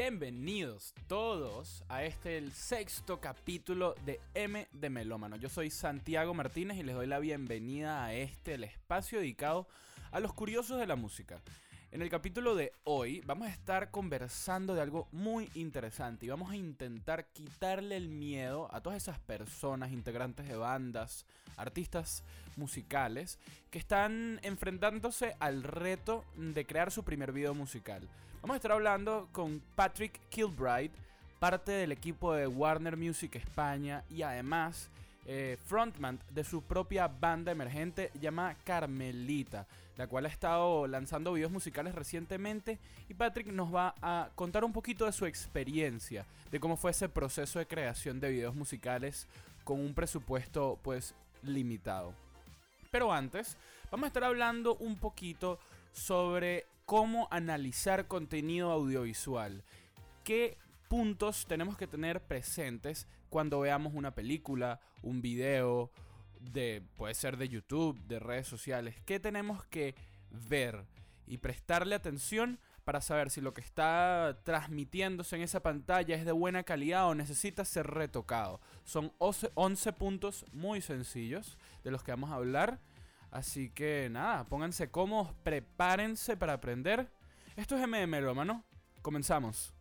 Bienvenidos todos a este el sexto capítulo de M de Melómano. Yo soy Santiago Martínez y les doy la bienvenida a este el espacio dedicado a los curiosos de la música. En el capítulo de hoy vamos a estar conversando de algo muy interesante y vamos a intentar quitarle el miedo a todas esas personas, integrantes de bandas, artistas musicales, que están enfrentándose al reto de crear su primer video musical. Vamos a estar hablando con Patrick Kilbride, parte del equipo de Warner Music España y además eh, frontman de su propia banda emergente llamada Carmelita, la cual ha estado lanzando videos musicales recientemente y Patrick nos va a contar un poquito de su experiencia, de cómo fue ese proceso de creación de videos musicales con un presupuesto pues limitado. Pero antes, vamos a estar hablando un poquito sobre cómo analizar contenido audiovisual. ¿Qué puntos tenemos que tener presentes cuando veamos una película, un video, de, puede ser de YouTube, de redes sociales. ¿Qué tenemos que ver y prestarle atención para saber si lo que está transmitiéndose en esa pantalla es de buena calidad o necesita ser retocado? Son 11 puntos muy sencillos de los que vamos a hablar. Así que nada, pónganse cómodos, prepárense para aprender. Esto es MM, hermano. Comenzamos.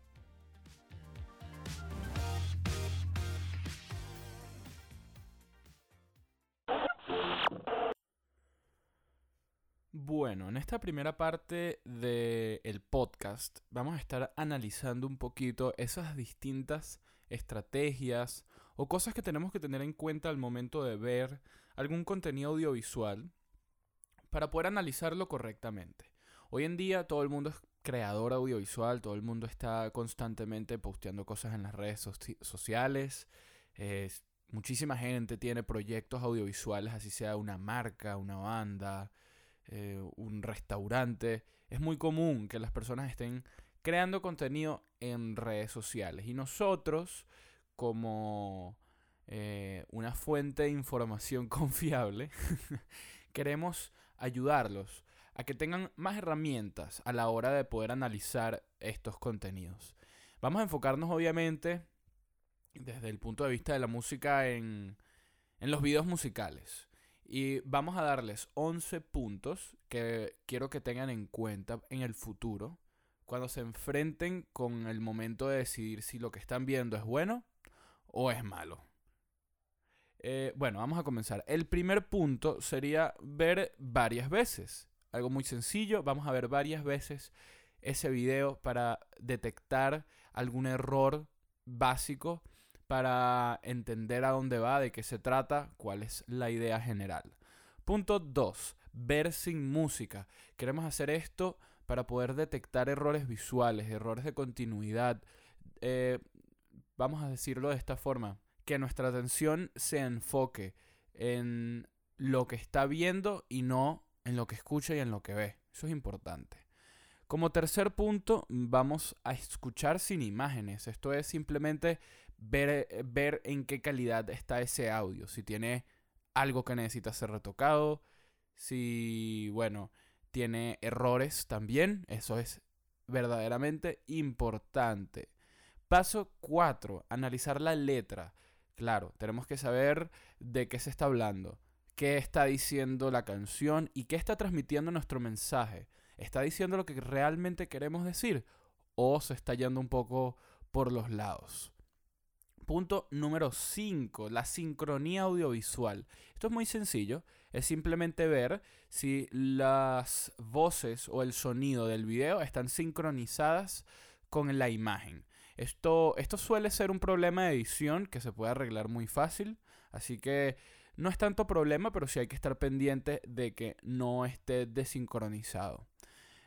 Bueno, en esta primera parte del podcast vamos a estar analizando un poquito esas distintas estrategias o cosas que tenemos que tener en cuenta al momento de ver algún contenido audiovisual para poder analizarlo correctamente. Hoy en día todo el mundo es creador audiovisual, todo el mundo está constantemente posteando cosas en las redes sociales. muchísima gente tiene proyectos audiovisuales, así sea una marca, una banda, eh, un restaurante. Es muy común que las personas estén creando contenido en redes sociales. Y nosotros, como eh, una fuente de información confiable, queremos ayudarlos a que tengan más herramientas a la hora de poder analizar estos contenidos. Vamos a enfocarnos obviamente desde el punto de vista de la música en, en los videos musicales. Y vamos a darles 11 puntos que quiero que tengan en cuenta en el futuro cuando se enfrenten con el momento de decidir si lo que están viendo es bueno o es malo. Eh, bueno, vamos a comenzar. El primer punto sería ver varias veces. Algo muy sencillo, vamos a ver varias veces ese video para detectar algún error básico para entender a dónde va, de qué se trata, cuál es la idea general. Punto 2. Ver sin música. Queremos hacer esto para poder detectar errores visuales, errores de continuidad. Eh, vamos a decirlo de esta forma. Que nuestra atención se enfoque en lo que está viendo y no en lo que escucha y en lo que ve. Eso es importante. Como tercer punto, vamos a escuchar sin imágenes. Esto es simplemente ver, eh, ver en qué calidad está ese audio. Si tiene algo que necesita ser retocado. Si, bueno, tiene errores también. Eso es verdaderamente importante. Paso 4. Analizar la letra. Claro, tenemos que saber de qué se está hablando, qué está diciendo la canción y qué está transmitiendo nuestro mensaje. ¿Está diciendo lo que realmente queremos decir o se está yendo un poco por los lados? Punto número 5, la sincronía audiovisual. Esto es muy sencillo, es simplemente ver si las voces o el sonido del video están sincronizadas con la imagen. Esto, esto suele ser un problema de edición que se puede arreglar muy fácil, así que no es tanto problema, pero sí hay que estar pendiente de que no esté desincronizado.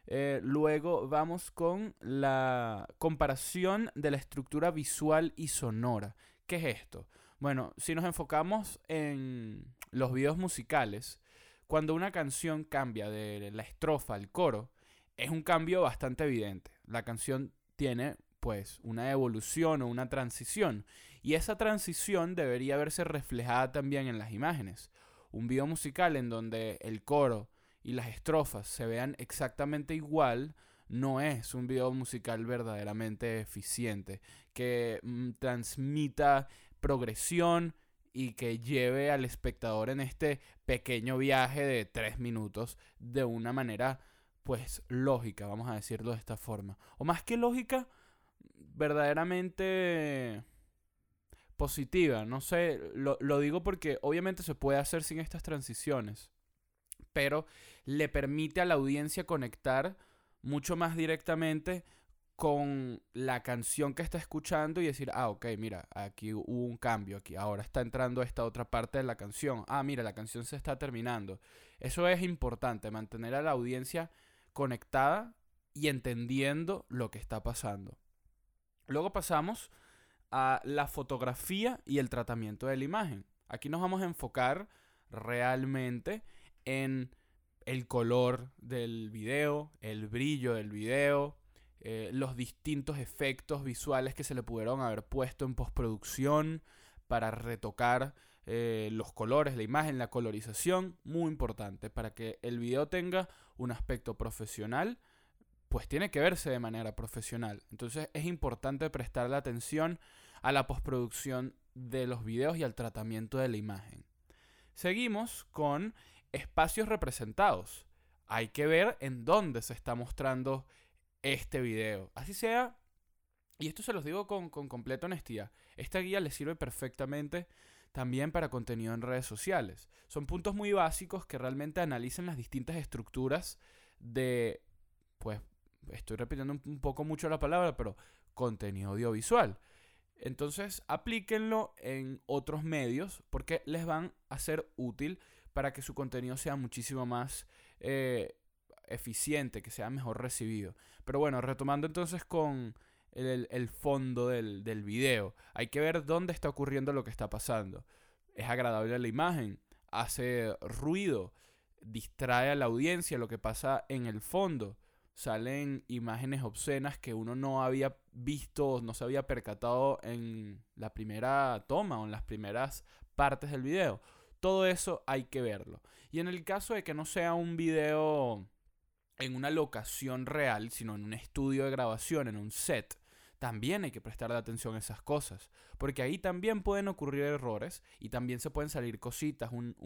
Eh, luego vamos con la comparación de la estructura visual y sonora. ¿Qué es esto? Bueno, si nos enfocamos en los videos musicales, cuando una canción cambia de la estrofa al coro, es un cambio bastante evidente. La canción tiene pues una evolución o una transición y esa transición debería verse reflejada también en las imágenes. Un video musical en donde el coro y las estrofas se vean exactamente igual, no es un video musical verdaderamente eficiente, que mm, transmita progresión y que lleve al espectador en este pequeño viaje de tres minutos de una manera pues lógica, vamos a decirlo de esta forma. O más que lógica, verdaderamente positiva. No sé, lo, lo, digo porque obviamente se puede hacer sin estas transiciones, pero le permite a la audiencia conectar mucho más directamente con la canción que está escuchando y decir, ah, ok, mira, aquí hubo un cambio, aquí ahora está entrando esta otra parte de la canción, ah, mira, la canción se está terminando. Eso es importante, mantener a la audiencia conectada y entendiendo lo que está pasando. Luego pasamos a la fotografía y el tratamiento de la imagen. Aquí nos vamos a enfocar realmente en el color del video, el brillo del video, eh, los distintos efectos visuales que se le pudieron haber puesto en postproducción para retocar eh, los colores, la imagen, la colorización, muy importante para que el video tenga un aspecto profesional, pues tiene que verse de manera profesional. Entonces es importante prestarle atención a la postproducción de los videos y al tratamiento de la imagen. Seguimos con espacios representados. Hay que ver en dónde se está mostrando este video. Así sea, y esto se los digo con, con completa honestidad, esta guía le sirve perfectamente también para contenido en redes sociales. Son puntos muy básicos que realmente analizan las distintas estructuras de, pues, estoy repitiendo un poco mucho la palabra, pero contenido audiovisual. Entonces, aplíquenlo en otros medios porque les van a ser útil para que su contenido sea muchísimo más eh, eficiente, que sea mejor recibido. Pero bueno, retomando entonces con el, fondo del, del, video, hay que ver dónde está ocurriendo lo que está pasando. Es agradable la imagen, hace ruido, distrae a la audiencia lo que pasa en el fondo. Salen imágenes obscenas que uno no había visto, no se había percatado en la primera toma o en las primeras partes del video todo eso hay que verlo. Y en el caso de que no sea un video en una locación real, sino en un estudio de grabación, en un set, también hay que prestarle atención a esas cosas. Porque ahí también pueden ocurrir errores y también se pueden salir cositas, un,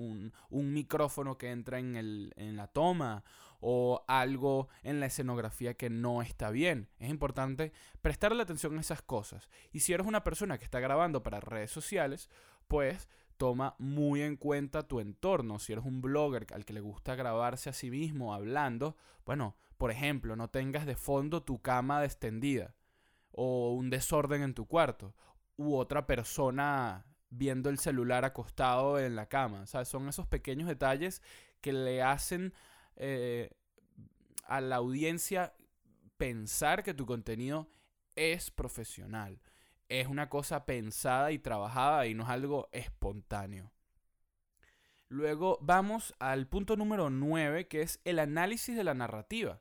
un, micrófono que entra en, el, en la toma o algo en la escenografía que no está bien. Es importante prestarle atención a esas cosas. Y si eres una persona que está grabando para redes sociales, pues toma muy en cuenta tu entorno. Si eres un blogger al que le gusta grabarse a sí mismo hablando, bueno, por ejemplo, no tengas de fondo tu cama extendida o un desorden en tu cuarto u otra persona viendo el celular acostado en la cama. O son esos pequeños detalles que le hacen eh, a la audiencia pensar que tu contenido es profesional es una cosa pensada y trabajada y no es algo espontáneo. Luego vamos al punto número 9, que es el análisis de la narrativa.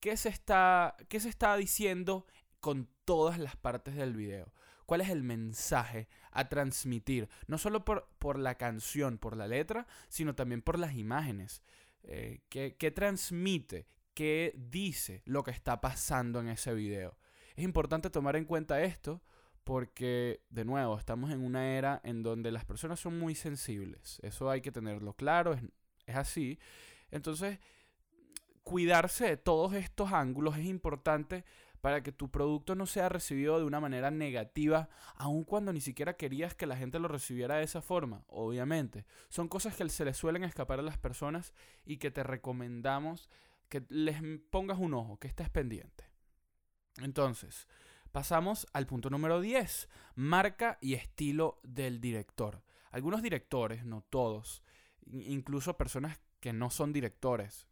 ¿Qué se está, qué se está diciendo con todas las partes del video? ¿Cuál es el mensaje a transmitir? No solo por, por la canción, por la letra, sino también por las imágenes. Eh, ¿qué, ¿Qué transmite? ¿Qué dice lo que está pasando en ese video? Es importante tomar en cuenta esto porque, de nuevo, estamos en una era en donde las personas son muy sensibles. Eso hay que tenerlo claro, es, así. Entonces, cuidarse de todos estos ángulos es importante para que tu producto no sea recibido de una manera negativa, aun cuando ni siquiera querías que la gente lo recibiera de esa forma, obviamente. Son cosas que se les suelen escapar a las personas y que te recomendamos que les pongas un ojo, que estés pendiente. Entonces, Pasamos al punto número 10, marca y estilo del director. Algunos directores, no todos, incluso personas que no son directores,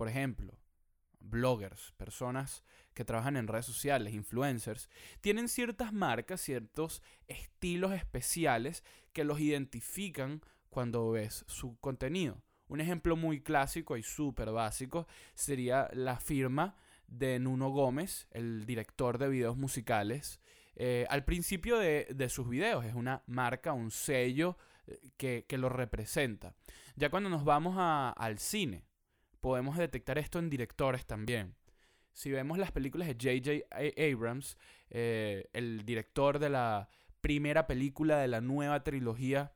por ejemplo, bloggers, personas que trabajan en redes sociales, influencers, tienen ciertas marcas, ciertos estilos especiales que los identifican cuando ves su contenido. Un ejemplo muy clásico y súper básico sería la firma de Nuno Gómez, el director de videos musicales, eh, al principio de, sus videos. Es una marca, un sello eh, que, lo representa. Ya cuando nos vamos al cine, podemos detectar esto en directores también. Si vemos las películas de J.J. Abrams, eh, el director de la primera película de la nueva trilogía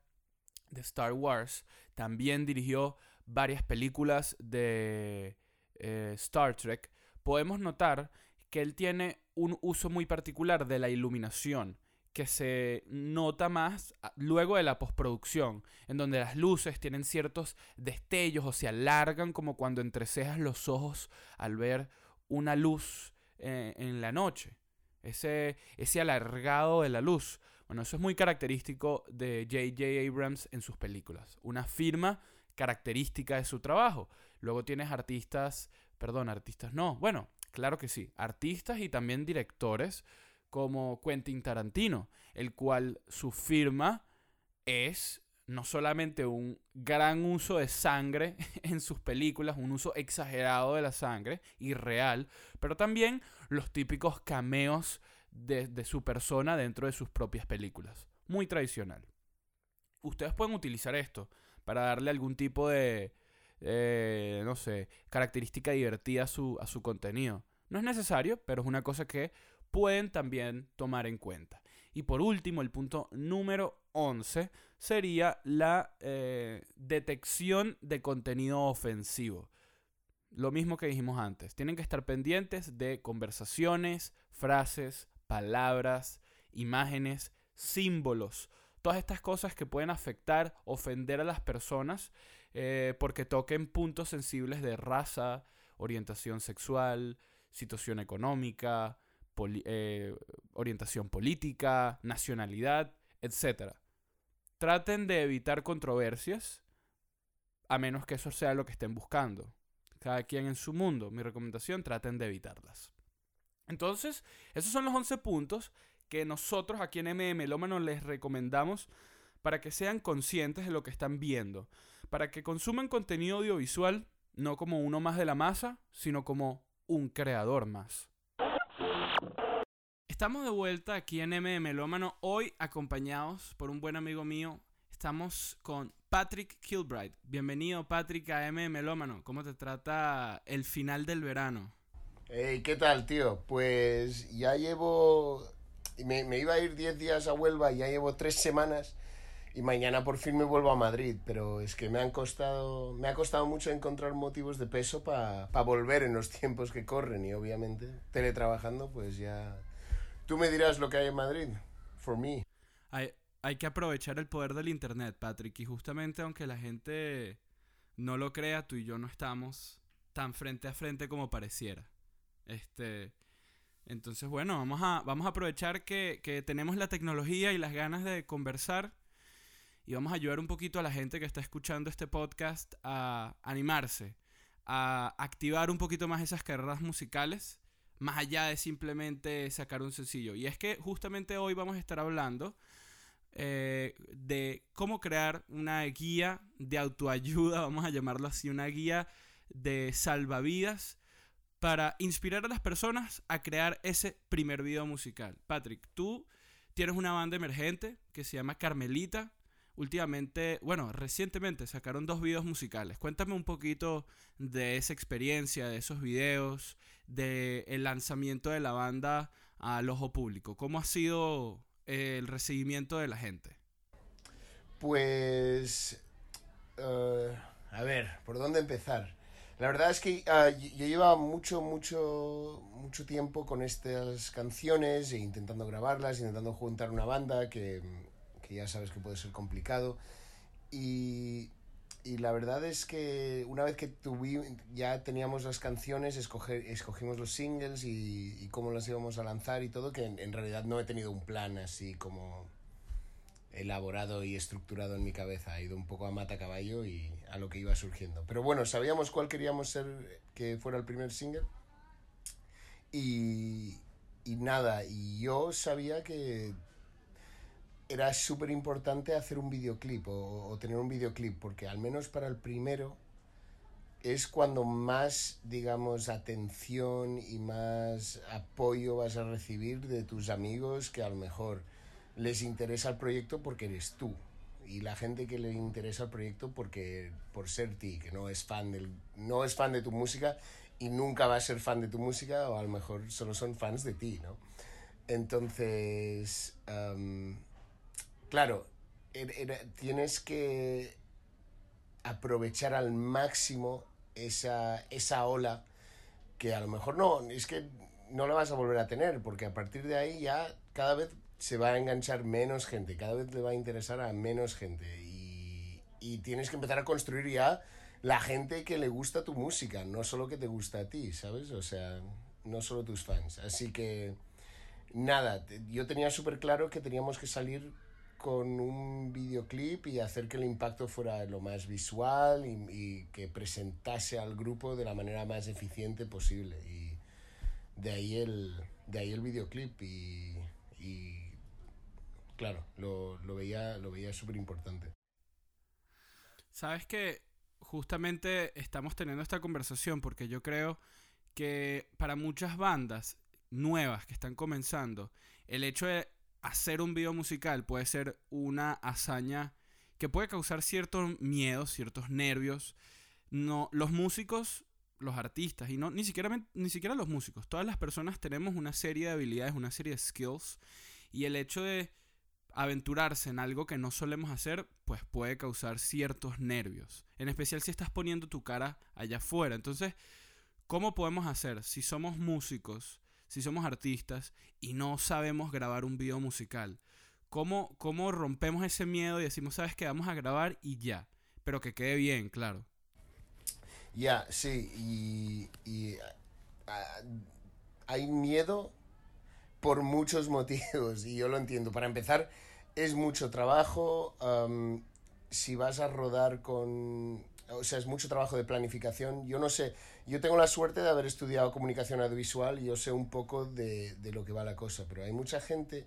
de Star Wars, también dirigió varias películas de eh, Star Trek, podemos notar que él tiene un uso muy particular de la iluminación que se nota más luego de la postproducción, en donde las luces tienen ciertos destellos o se alargan como cuando entrecejas los ojos al ver una luz eh, en la noche. Ese, ese alargado de la luz. Bueno, eso es muy característico de J.J. Abrams en sus películas. Una firma característica de su trabajo. Luego tienes artistas, perdón, artistas no, bueno, claro que sí, artistas y también directores como Quentin Tarantino, el cual su firma es no solamente un gran uso de sangre en sus películas, un uso exagerado de la sangre y real, pero también los típicos cameos de, su persona dentro de sus propias películas. Muy tradicional. Ustedes pueden utilizar esto para darle algún tipo de, eh, no sé, característica divertida a su contenido. No es necesario, pero es una cosa que pueden también tomar en cuenta. Y por último, el punto número 11 sería la eh, detección de contenido ofensivo. Lo mismo que dijimos antes, tienen que estar pendientes de conversaciones, frases, palabras, imágenes, símbolos, todas estas cosas que pueden afectar, ofender a las personas eh, porque toquen puntos sensibles de raza, orientación sexual, situación económica, eh, orientación política, nacionalidad, etc. Traten de evitar controversias, a menos que eso sea lo que estén buscando. Cada quien en su mundo. Mi recomendación, traten de evitarlas. Entonces, esos son los 11 puntos que nosotros aquí en MM Lómano les recomendamos para que sean conscientes de lo que están viendo, para que consuman contenido audiovisual no como uno más de la masa, sino como un creador más. Estamos de vuelta aquí en MM Melómano, hoy acompañados por un buen amigo mío. Estamos con Patrick Kilbright. Bienvenido, Patrick, a MM Melómano. ¿Cómo te trata el final del verano? Hey, ¿qué tal, tío? Pues ya llevo. Me, me iba a ir 10 días a Huelva y ya llevo 3 semanas y mañana por fin me vuelvo a Madrid, pero es que me han costado, me ha costado mucho encontrar motivos de peso para volver en los tiempos que corren y obviamente teletrabajando pues ya... Tú me dirás lo que hay en Madrid, for me. Hay, hay que aprovechar el poder del Internet, Patrick, y justamente aunque la gente no lo crea, tú y yo no estamos tan frente a frente como pareciera. Este... Entonces, bueno, vamos a, vamos a aprovechar que, que tenemos la tecnología y las ganas de conversar y vamos a ayudar un poquito a la gente que está escuchando este podcast a animarse, a activar un poquito más esas carreras musicales, más allá de simplemente sacar un sencillo. Y es que justamente hoy vamos a estar hablando eh, de cómo crear una guía de autoayuda, vamos a llamarlo así, una guía de salvavidas para inspirar a las personas a crear ese primer video musical. Patrick, tú tienes una banda emergente que se llama Carmelita últimamente, bueno, recientemente sacaron dos videos musicales. Cuéntame un poquito de esa experiencia, de esos videos, del el lanzamiento de la banda al ojo público. ¿Cómo ha sido el recibimiento de la gente? Pues... Eh, a ver, ¿por dónde empezar? La verdad es que ah, yo llevaba mucho, mucho, mucho tiempo con estas canciones e intentando grabarlas, intentando juntar una banda que que ya sabes que puede ser complicado. Y, y la verdad es que una vez que tuvimos, ya teníamos las canciones, escogimos los singles y, y, cómo las íbamos a lanzar y todo, que en, realidad no he tenido un plan así como elaborado y estructurado en mi cabeza. Ha ido un poco a mata caballo y a lo que iba surgiendo. Pero bueno, sabíamos cuál queríamos ser que fuera el primer single. Y, y nada, y yo sabía que era súper importante hacer un videoclip o, tener un videoclip, porque al menos para el primero es cuando más, digamos, atención y más apoyo vas a recibir de tus amigos que a lo mejor les interesa el proyecto porque eres tú. Y la gente que le interesa el proyecto porque por ser ti, que no es fan del, no es fan de tu música y nunca va a ser fan de tu música o a lo mejor solo son fans de ti, ¿no? Entonces, am, claro, tienes que aprovechar al máximo esa, esa ola que a lo mejor no, es que no la vas a volver a tener, porque a partir de ahí ya cada vez se va a enganchar menos gente, cada vez le va a interesar a menos gente y, y tienes que empezar a construir ya la gente que le gusta tu música, no solo que te gusta a ti, ¿sabes? O sea, no solo tus fans. Así que, nada, yo tenía súper claro que teníamos que salir con un videoclip y hacer que el impacto fuera lo más visual y, que presentase al grupo de la manera más eficiente posible. Y de ahí el, de ahí el videoclip y, y claro, lo, lo veía, lo veía súper importante. Sabes que justamente estamos teniendo esta conversación porque yo creo que para muchas bandas nuevas que están comenzando, el hecho de hacer un video musical puede ser una hazaña que puede causar ciertos miedos, ciertos nervios. No, los músicos, los artistas, y no ni siquiera, ni siquiera los músicos, todas las personas tenemos una serie de habilidades, una serie de skills, y el hecho de aventurarse en algo que no solemos hacer, pues puede causar ciertos nervios. En especial si estás poniendo tu cara allá afuera. Entonces, ¿cómo podemos hacer si somos músicos, si somos artistas y no sabemos grabar un video musical? ¿Cómo, cómo rompemos ese miedo y decimos, sabes que vamos a grabar y ya? Pero que quede bien, claro. Ya, sí, y, y, ah, hay miedo por muchos motivos y yo lo entiendo. Para empezar, es mucho trabajo. si vas a rodar con... O sea, es mucho trabajo de planificación. Yo no sé, yo tengo la suerte de haber estudiado comunicación audiovisual y yo sé un poco de, de lo que va la cosa, pero hay mucha gente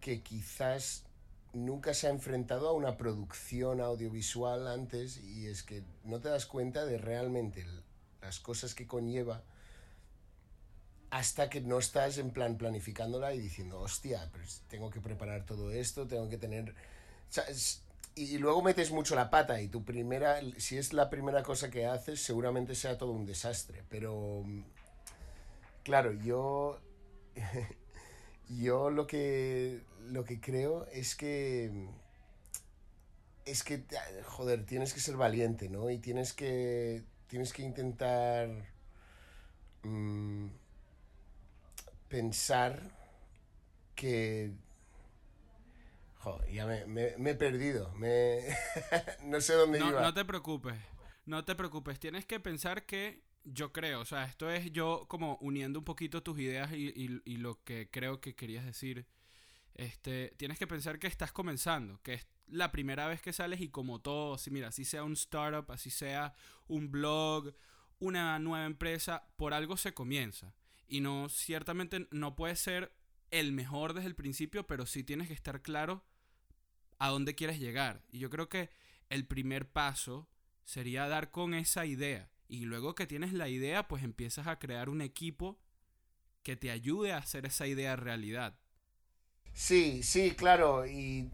que quizás nunca se ha enfrentado a una producción audiovisual antes y es que no te das cuenta de realmente las cosas que conlleva hasta que no estás en plan planificándola y diciendo, hostia, pues tengo que preparar todo esto, tengo que tener... y, luego metes mucho la pata y tu primera, si es la primera cosa que haces, seguramente sea todo un desastre. Pero, mm, claro, yo... yo lo que, lo que creo es que... Es que, joder, tienes que ser valiente, ¿no? Y tienes que, tienes que intentar... mm, pensar que... Ya me, me- me he perdido. Me... no sé dónde No, iba. no te preocupes, no te preocupes. Tienes que pensar que yo creo, o sea, esto es yo como uniendo un poquito tus ideas y, y- y lo que creo que querías decir. Este, tienes que pensar que estás comenzando, que es la primera vez que sales y como todo, si mira, así sea un startup, así sea un blog, una nueva empresa, por algo se comienza. Y no, ciertamente no puede ser el mejor desde el principio, pero sí tienes que estar claro a dónde quieres llegar. Y yo creo que el primer paso sería dar con esa idea. Y luego que tienes la idea, pues empiezas a crear un equipo que te ayude a hacer esa idea realidad. Sí, sí, claro. Y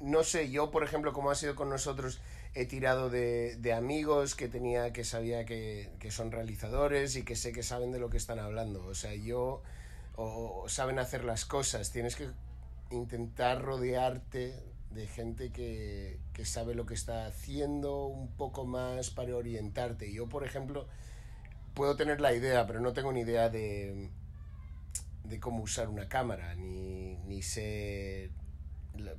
no sé, yo, por ejemplo, como ha sido con nosotros, he tirado de, de amigos que tenía, que sabía que, que son realizadores y que sé que saben de lo que están hablando. O sea, yo, o, o saben hacer las cosas. Tienes que intentar rodearte de gente que, que sabe lo que está haciendo un poco más para orientarte. Yo, por ejemplo, puedo tener la idea, pero no tengo ni idea de, de cómo usar una cámara, ni, ni sé la-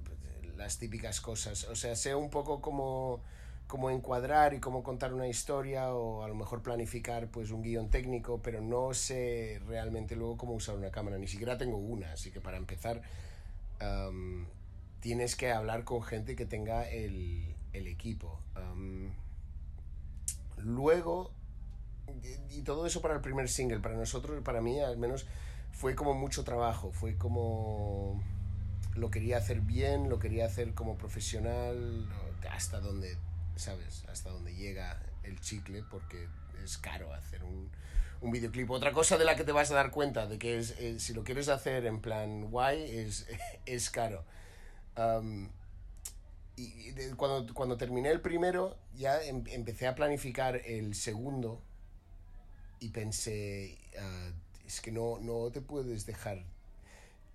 las típicas cosas. O sea, sé un poco cómo, cómo encuadrar y cómo contar una historia o a lo mejor planificar pues un guion técnico, pero no sé realmente luego cómo usar una cámara. Ni siquiera tengo una, así que para empezar tienes que hablar con gente que tenga el, el equipo. Luego, y y todo eso para el primer single, para nosotros, para mí al menos, fue como mucho trabajo, fue como lo quería hacer bien, lo quería hacer como profesional, hasta donde, ¿sabes? Hasta donde llega el chicle, porque es caro hacer un, un videoclip. Otra cosa de la que te vas a dar cuenta, de que es, eh, si lo quieres hacer en plan guay, es, es caro. Y de- cuando, cuando terminé el primero, ya em- empecé a planificar el segundo y pensé, ah, es que no, no te puedes dejar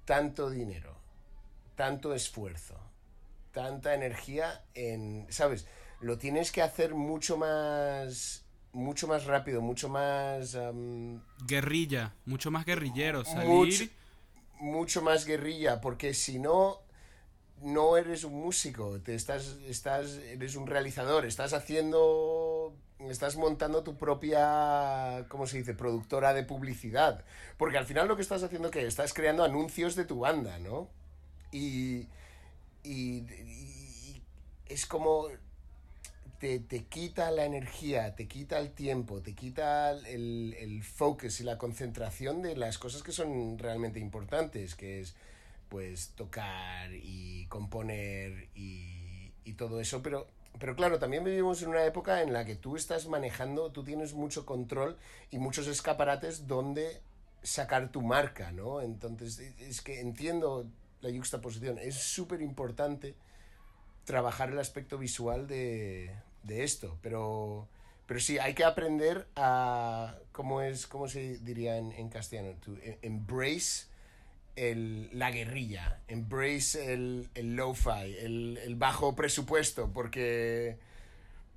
tanto dinero, tanto esfuerzo, tanta energía en, ¿sabes? Lo tienes que hacer mucho más mucho más rápido, mucho más Guerrilla, mucho más guerrillero. Salir. mucho más guerrilla, porque si no, no eres un músico, te estás, estás, eres un realizador, estás haciendo, estás montando tu propia, ¿cómo se dice?, productora de publicidad, porque al final lo que estás haciendo que estás creando anuncios de tu banda, ¿no? Y, y, y es como te, te quita la energía, te quita el tiempo, te quita el, el focus y la concentración de las cosas que son realmente importantes, que es pues tocar y componer y, y todo eso, pero, pero claro, también vivimos en una época en la que tú estás manejando, tú tienes mucho control y muchos escaparates donde sacar tu marca, ¿no? Entonces, es que entiendo la juxtaposición, es súper importante trabajar el aspecto visual de, de esto, pero, pero sí, hay que aprender a, ¿cómo, es, cómo se diría en, en castellano? To embrace el, la guerrilla, embrace el, el lo-fi, el, el, bajo presupuesto, porque,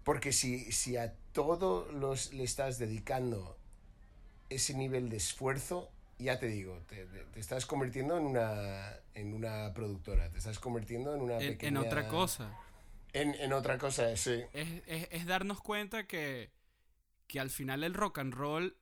porque si, si a todo los, le estás dedicando ese nivel de esfuerzo, ya te digo, te, te, estás convirtiendo en una, en una productora, te estás convirtiendo en una en, pequeña... en otra cosa. En, en otra cosa, sí. Es, es, es, darnos cuenta que, que al final el rock and roll,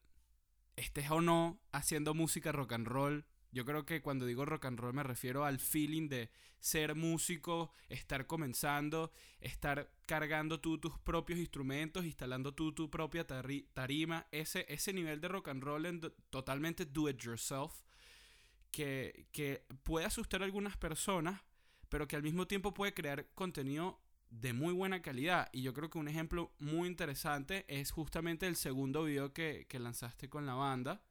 estés o no haciendo música rock and roll, yo creo que cuando digo rock and roll me refiero al feeling de ser músico, estar comenzando, estar cargando tú tus propios instrumentos, instalando tú tu propia tari tarima, ese, ese nivel de rock and roll en totalmente do it yourself, que, que puede asustar a algunas personas, pero que al mismo tiempo puede crear contenido de muy buena calidad. Y yo creo que un ejemplo muy interesante es justamente el segundo video que, que lanzaste con la banda,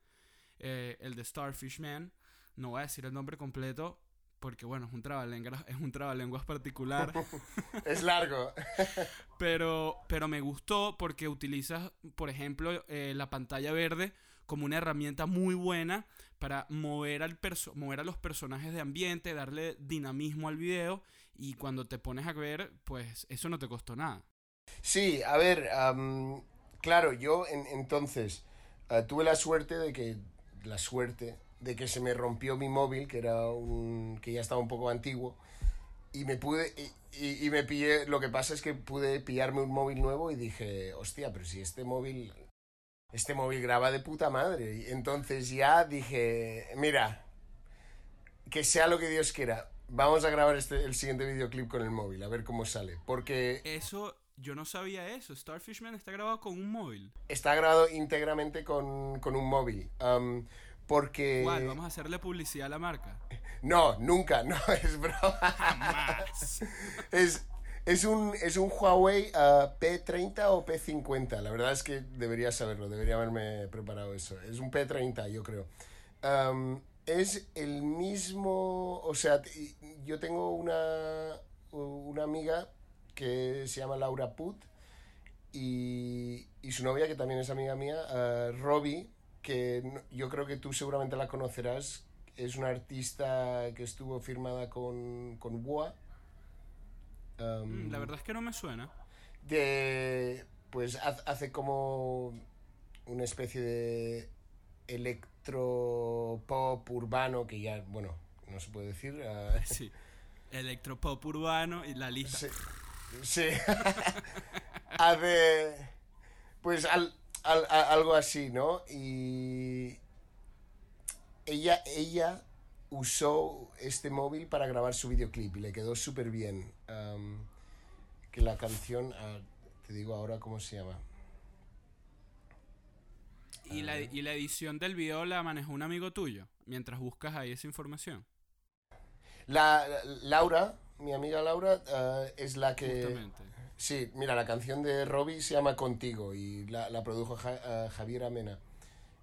eh, el de Starfish Man. No voy a decir el nombre completo porque, bueno, es un trabalenguas, es un trabalenguas particular. es largo. pero, pero me gustó porque utilizas, por ejemplo, eh, la pantalla verde como una herramienta muy buena para mover, al mover a los personajes de ambiente, darle dinamismo al video y cuando te pones a ver, pues eso no te costó nada. Sí, a ver, um, claro, yo en, entonces uh, tuve la suerte de que, la suerte de que se me rompió mi móvil, que era un, que ya estaba un poco antiguo, y me pude, y, y, y me pillé, lo que pasa es que pude pillarme un móvil nuevo y dije, hostia, pero si este móvil este móvil graba de puta madre. Y entonces ya dije, mira, que sea lo que Dios quiera. Vamos a grabar este, el siguiente videoclip con el móvil, a ver cómo sale. Porque... Eso, yo no sabía eso. Starfishman está grabado con un móvil. Está grabado íntegramente con, con un móvil. Um, porque... ¿Cuál? ¿Vamos a hacerle publicidad a la marca? No, nunca, no, es broma. Jamás. es, es un, es un Huawei uh, P30 o P50. La verdad es que debería saberlo, debería haberme preparado eso. Es un P30, yo creo. Um, es el mismo, o sea, yo tengo una, una amiga que se llama Laura Put y, y su novia, que también es amiga mía, uh, Robbie, que yo creo que tú seguramente la conocerás. Es una artista que estuvo firmada con, con WOA. Um, la verdad es que no me suena. De, pues hace como una especie de electropop urbano que ya, bueno, no se puede decir. Uh, sí, electropop urbano y la lista. Sí, sí. hace, pues al, al, a, algo así, ¿no? Y ella, ella usó este móvil para grabar su videoclip y le quedó súper bien. Um, que la canción, uh, te digo ahora cómo se llama. ¿Y, la, ¿Y la edición del video la manejó un amigo tuyo mientras buscas ahí esa información? La, la Laura, mi amiga Laura, uh, es la que... Justamente. Sí, mira, la canción de Robbie se llama Contigo y la, la produjo ja, uh, Javier Amena.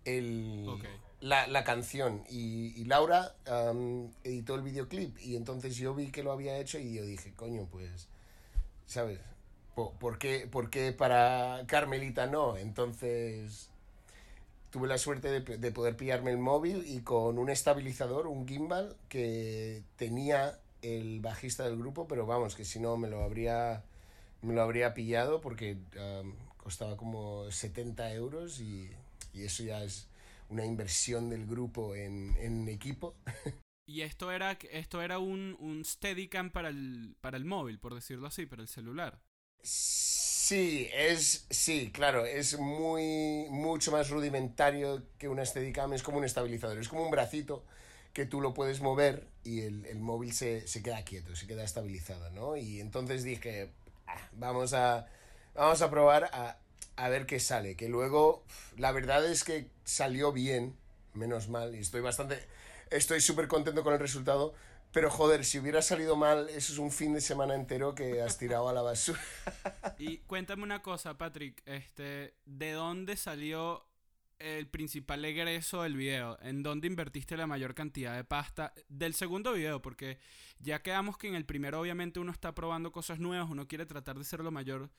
El, okay. la, la, canción y, y Laura um, editó el videoclip y entonces yo vi que lo había hecho y yo dije, coño, pues, ¿sabes? ¿Por, por, qué, ¿Por qué para Carmelita no? Entonces tuve la suerte de, de, poder pillarme el móvil y con un estabilizador, un gimbal, que tenía el bajista del grupo, pero vamos, que si no me lo habría, me lo habría pillado porque um, costaba como 70 euros y, y, eso ya es una inversión del grupo en, en equipo. Y esto era, esto era un, un Steadicam para el, para el móvil, por decirlo así, para el celular. Sí, es, sí, claro, es muy, mucho más rudimentario que una Steadicam, es como un estabilizador, es como un bracito que tú lo puedes mover y el, el móvil se, se, queda quieto, se queda estabilizado, ¿no? Y entonces dije, vamos, a, vamos a probar a, a ver qué sale, que luego la verdad es que salió bien, menos mal, y estoy bastante, estoy súper contento con el resultado, pero joder, si hubiera salido mal, eso es un fin de semana entero que has tirado a la basura. y cuéntame una cosa, Patrick, este, ¿de dónde salió el principal egreso del video? ¿En dónde invertiste la mayor cantidad de pasta del segundo video? Porque ya quedamos que en el primero obviamente uno está probando cosas nuevas, uno quiere tratar de ser lo mayor,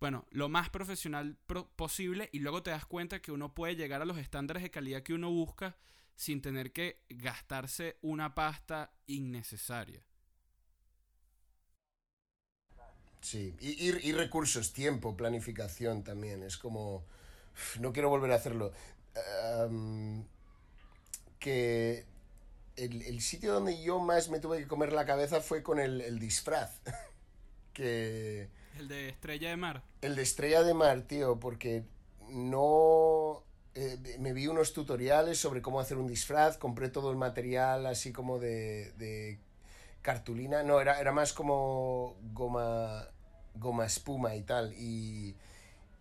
bueno, lo más profesional pro posible y luego te das cuenta que uno puede llegar a los estándares de calidad que uno busca sin tener que gastarse una pasta innecesaria. Sí, y, y, recursos, tiempo, planificación también. Es como, no quiero volver a hacerlo. Um, que el, el, sitio donde yo más me tuve que comer la cabeza fue con el, el disfraz. que... El de Estrella de Mar. El de Estrella de Mar, tío, porque no... Eh, me vi unos tutoriales sobre cómo hacer un disfraz, compré todo el material así como de, de cartulina, no, era, era más como goma, goma espuma y tal, y,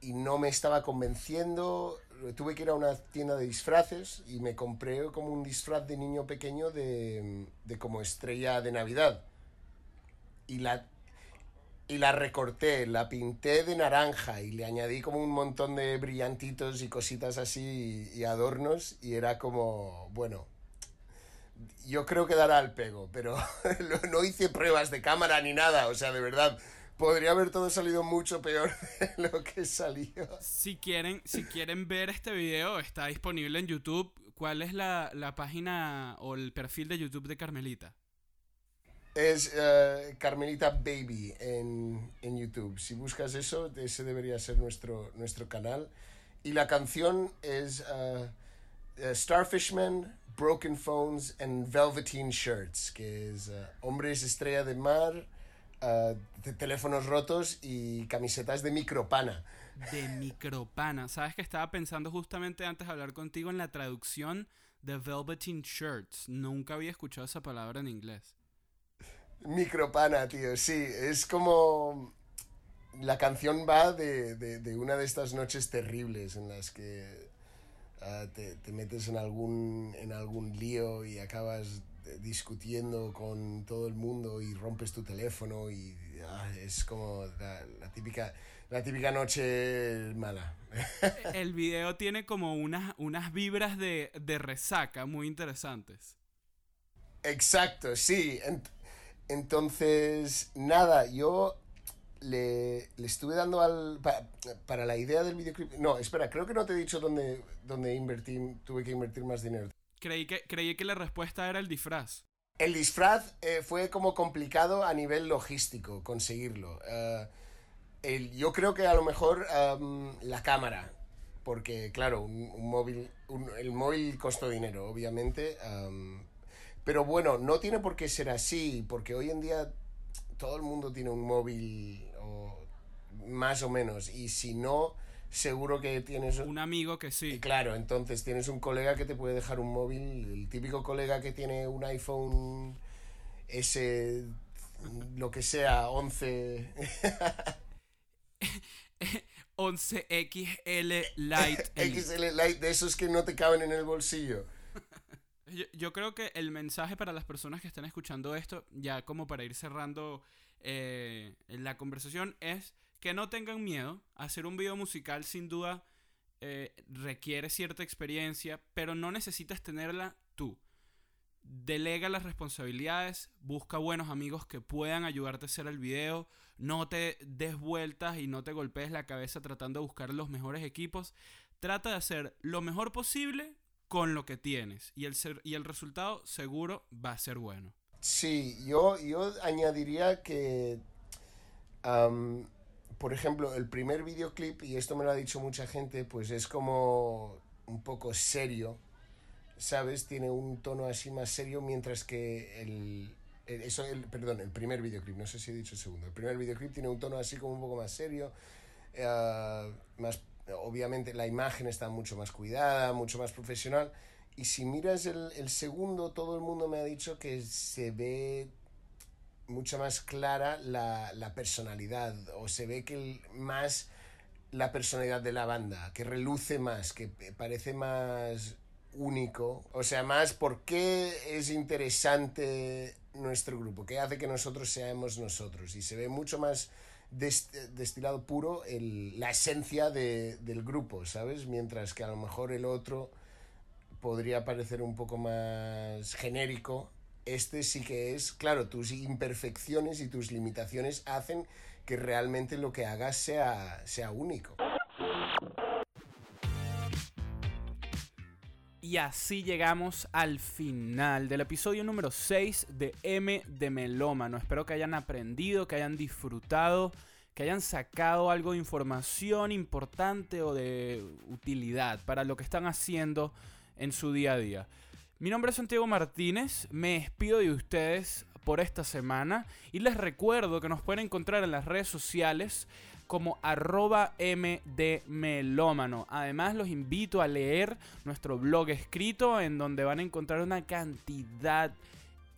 y no me estaba convenciendo, tuve que ir a una tienda de disfraces y me compré como un disfraz de niño pequeño de, de como estrella de Navidad. Y la, y la recorté, la pinté de naranja y le añadí como un montón de brillantitos y cositas así y, y adornos y era como, bueno, yo creo que dará el pego, pero no hice pruebas de cámara ni nada, o sea, de verdad, podría haber todo salido mucho peor de lo que salió. Si quieren, si quieren ver este video, está disponible en YouTube. ¿Cuál es la, la página o el perfil de YouTube de Carmelita? Es uh, Carmelita Baby en, en, YouTube. Si buscas eso, ese debería ser nuestro, nuestro canal. Y la canción es uh, uh, Starfishman, Broken Phones and Velveteen Shirts, que es Hombres Estrella de Mar, de teléfonos rotos y camisetas de micropana. De micropana. Sabes que estaba pensando justamente antes de hablar contigo en la traducción de Velveteen Shirts. Nunca había escuchado esa palabra en inglés. Micropana, tío, sí, es como... La canción va de, de, de una de estas noches terribles en las que uh, te, te, metes en algún, en algún lío y acabas discutiendo con todo el mundo y rompes tu teléfono y uh, es como la, la, típica, la típica noche mala. El video tiene como unas, unas vibras de, de resaca muy interesantes. Exacto, sí. Entonces, nada, yo le, le estuve dando al. Pa, para la idea del videoclip. No, espera, creo que no te he dicho dónde, dónde invertí, tuve que invertir más dinero. Creí que, creí que la respuesta era el disfraz. El disfraz eh, fue como complicado a nivel logístico conseguirlo. Uh, el, yo creo que a lo mejor la cámara, porque claro, un, móvil, el móvil costó dinero, obviamente. Pero bueno, no tiene por qué ser así, porque hoy en día todo el mundo tiene un móvil, más o menos, y si no, seguro que tienes un amigo que sí. Claro, entonces tienes un colega que te puede dejar un móvil, el típico colega que tiene un iPhone S, lo que sea, 11. 11XL Lite. XL Lite, de esos que no te caben en el bolsillo. Yo, yo, creo que el mensaje para las personas que están escuchando esto, ya como para ir cerrando eh, la conversación, es que no tengan miedo. Hacer un video musical sin duda eh, requiere cierta experiencia, pero no necesitas tenerla tú. Delega las responsabilidades, busca buenos amigos que puedan ayudarte a hacer el video, no te des vueltas y no te golpees la cabeza tratando de buscar los mejores equipos. trata de hacer lo mejor posible con lo que tienes y el, ser, y el resultado seguro va a ser bueno. Sí, yo, yo añadiría que, por ejemplo, el primer videoclip, y esto me lo ha dicho mucha gente, pues es como un poco serio, ¿sabes? Tiene un tono así más serio, mientras que el, eso, el, perdón, el primer videoclip, no sé si he dicho el segundo, el primer videoclip tiene un tono así como un poco más serio, eh, más, obviamente la imagen está mucho más cuidada, mucho más profesional, y si miras el, el segundo, todo el mundo me ha dicho que se ve mucho más clara la, la personalidad, o se ve que más la personalidad de la banda, que reluce más, que parece más único, o sea, más por qué es interesante nuestro grupo, qué hace que nosotros seamos nosotros, y se ve mucho más dest- destilado puro el- la esencia de- del grupo, ¿sabes? Mientras que a lo mejor el otro podría parecer un poco más genérico. Este sí que es, claro, tus imperfecciones y tus limitaciones hacen que realmente lo que hagas sea, sea único. Y así llegamos al final del episodio número 6 de M de Melómano. Espero que hayan aprendido, que hayan disfrutado, que hayan sacado algo de información importante o de utilidad para lo que están haciendo en su día a día. Mi nombre es Santiago Martínez, me despido de ustedes por esta semana y les recuerdo que nos pueden encontrar en las redes sociales como arroba mdmelómano. Además los invito a leer nuestro blog escrito en donde van a encontrar una cantidad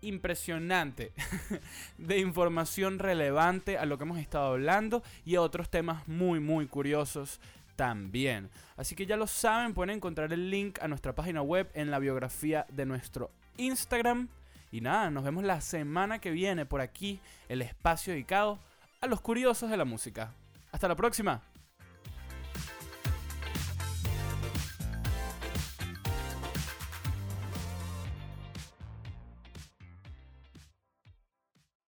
impresionante de información relevante a lo que hemos estado hablando y a otros temas muy muy curiosos también. Así que ya lo saben, pueden encontrar el link a nuestra página web en la biografía de nuestro Instagram. Y nada, nos vemos la semana que viene por aquí, el espacio dedicado a los curiosos de la música. Hasta la próxima.